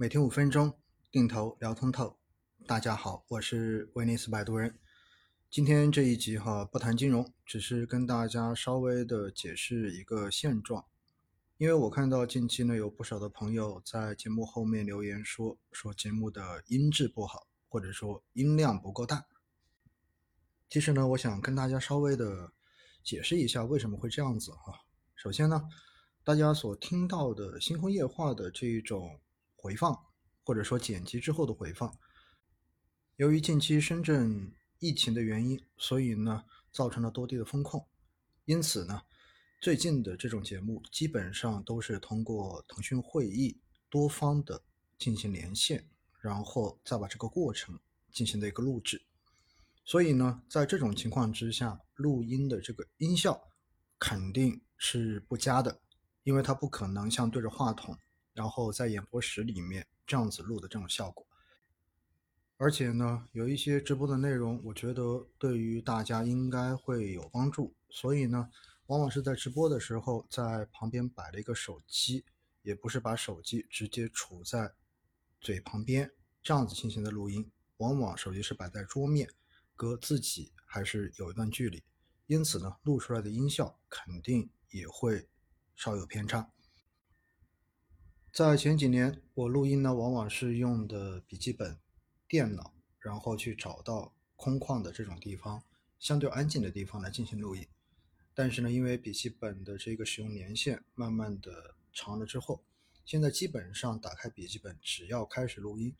每天五分钟，定投聊通透。大家好，我是威尼斯摆渡人。今天这一集哈，不谈金融，只是跟大家稍微的解释一个现状。因为我看到近期呢，有不少的朋友在节目后面留言说，说节目的音质不好，或者说音量不够大。其实呢，我想跟大家稍微的解释一下为什么会这样子哈。首先呢。大家所听到的星空夜话的这一种回放，或者说剪辑之后的回放，由于近期深圳疫情的原因，所以呢造成了多地的风控，因此呢最近的这种节目基本上都是通过腾讯会议多方的进行连线，然后再把这个过程进行的一个录制，所以呢在这种情况之下，录音的这个音效肯定是不佳的。因为它不可能像对着话筒，然后在演播室里面这样子录的这种效果。而且呢，有一些直播的内容，我觉得对于大家应该会有帮助，所以呢，往往是在直播的时候，在旁边摆了一个手机，也不是把手机直接杵在嘴旁边这样子进行的录音，往往手机是摆在桌面，隔自己还是有一段距离，因此呢，录出来的音效肯定也会。稍有偏差。在前几年，我录音呢，往往是用的笔记本电脑，然后去找到空旷的这种地方，相对安静的地方来进行录音。但是呢，因为笔记本的这个使用年限慢慢的长了之后，现在基本上打开笔记本，只要开始录音，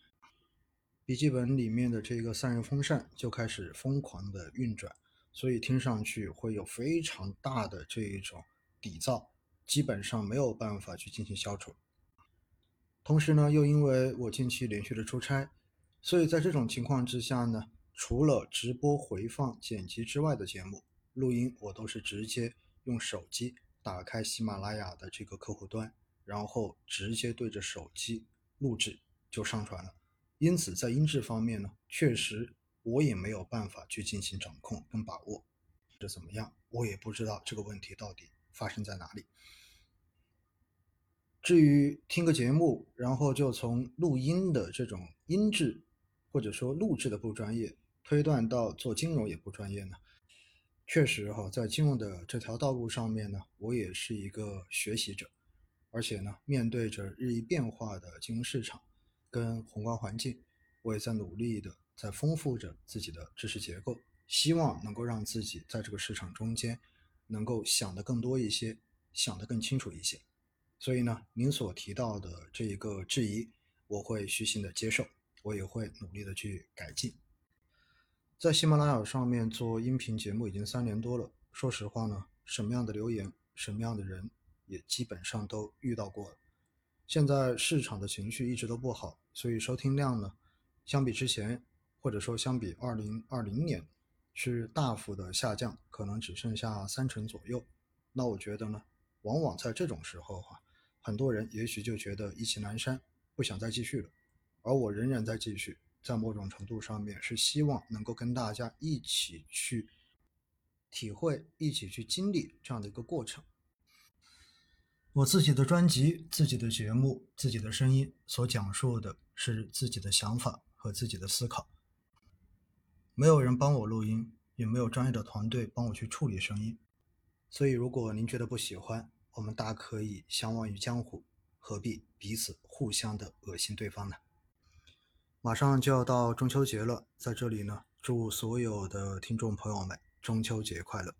笔记本里面的这个散热风扇就开始疯狂的运转，所以听上去会有非常大的这一种底噪。基本上没有办法去进行消除。同时呢，又因为我近期连续的出差，所以在这种情况之下呢，除了直播回放、剪辑之外的节目录音，我都是直接用手机打开喜马拉雅的这个客户端，然后直接对着手机录制就上传了。因此，在音质方面呢，确实我也没有办法去进行掌控跟把握。这怎么样？我也不知道这个问题到底发生在哪里。至于听个节目，然后就从录音的这种音质，或者说录制的不专业，推断到做金融也不专业呢？确实哈，在金融的这条道路上面呢，我也是一个学习者，而且呢，面对着日益变化的金融市场跟宏观环境，我也在努力的在丰富着自己的知识结构，希望能够让自己在这个市场中间能够想得更多一些，想得更清楚一些。所以呢，您所提到的这一个质疑，我会虚心的接受，我也会努力的去改进。在喜马拉雅上面做音频节目已经三年多了，说实话呢，什么样的留言，什么样的人，也基本上都遇到过了。现在市场的情绪一直都不好，所以收听量呢，相比之前，或者说相比二零二零年，是大幅的下降，可能只剩下三成左右。那我觉得呢，往往在这种时候哈。很多人也许就觉得意气阑珊，不想再继续了，而我仍然在继续，在某种程度上面是希望能够跟大家一起去体会，一起去经历这样的一个过程。我自己的专辑、自己的节目、自己的声音所讲述的是自己的想法和自己的思考，没有人帮我录音，也没有专业的团队帮我去处理声音，所以如果您觉得不喜欢，我们大可以相忘于江湖，何必彼此互相的恶心对方呢？马上就要到中秋节了，在这里呢，祝所有的听众朋友们中秋节快乐。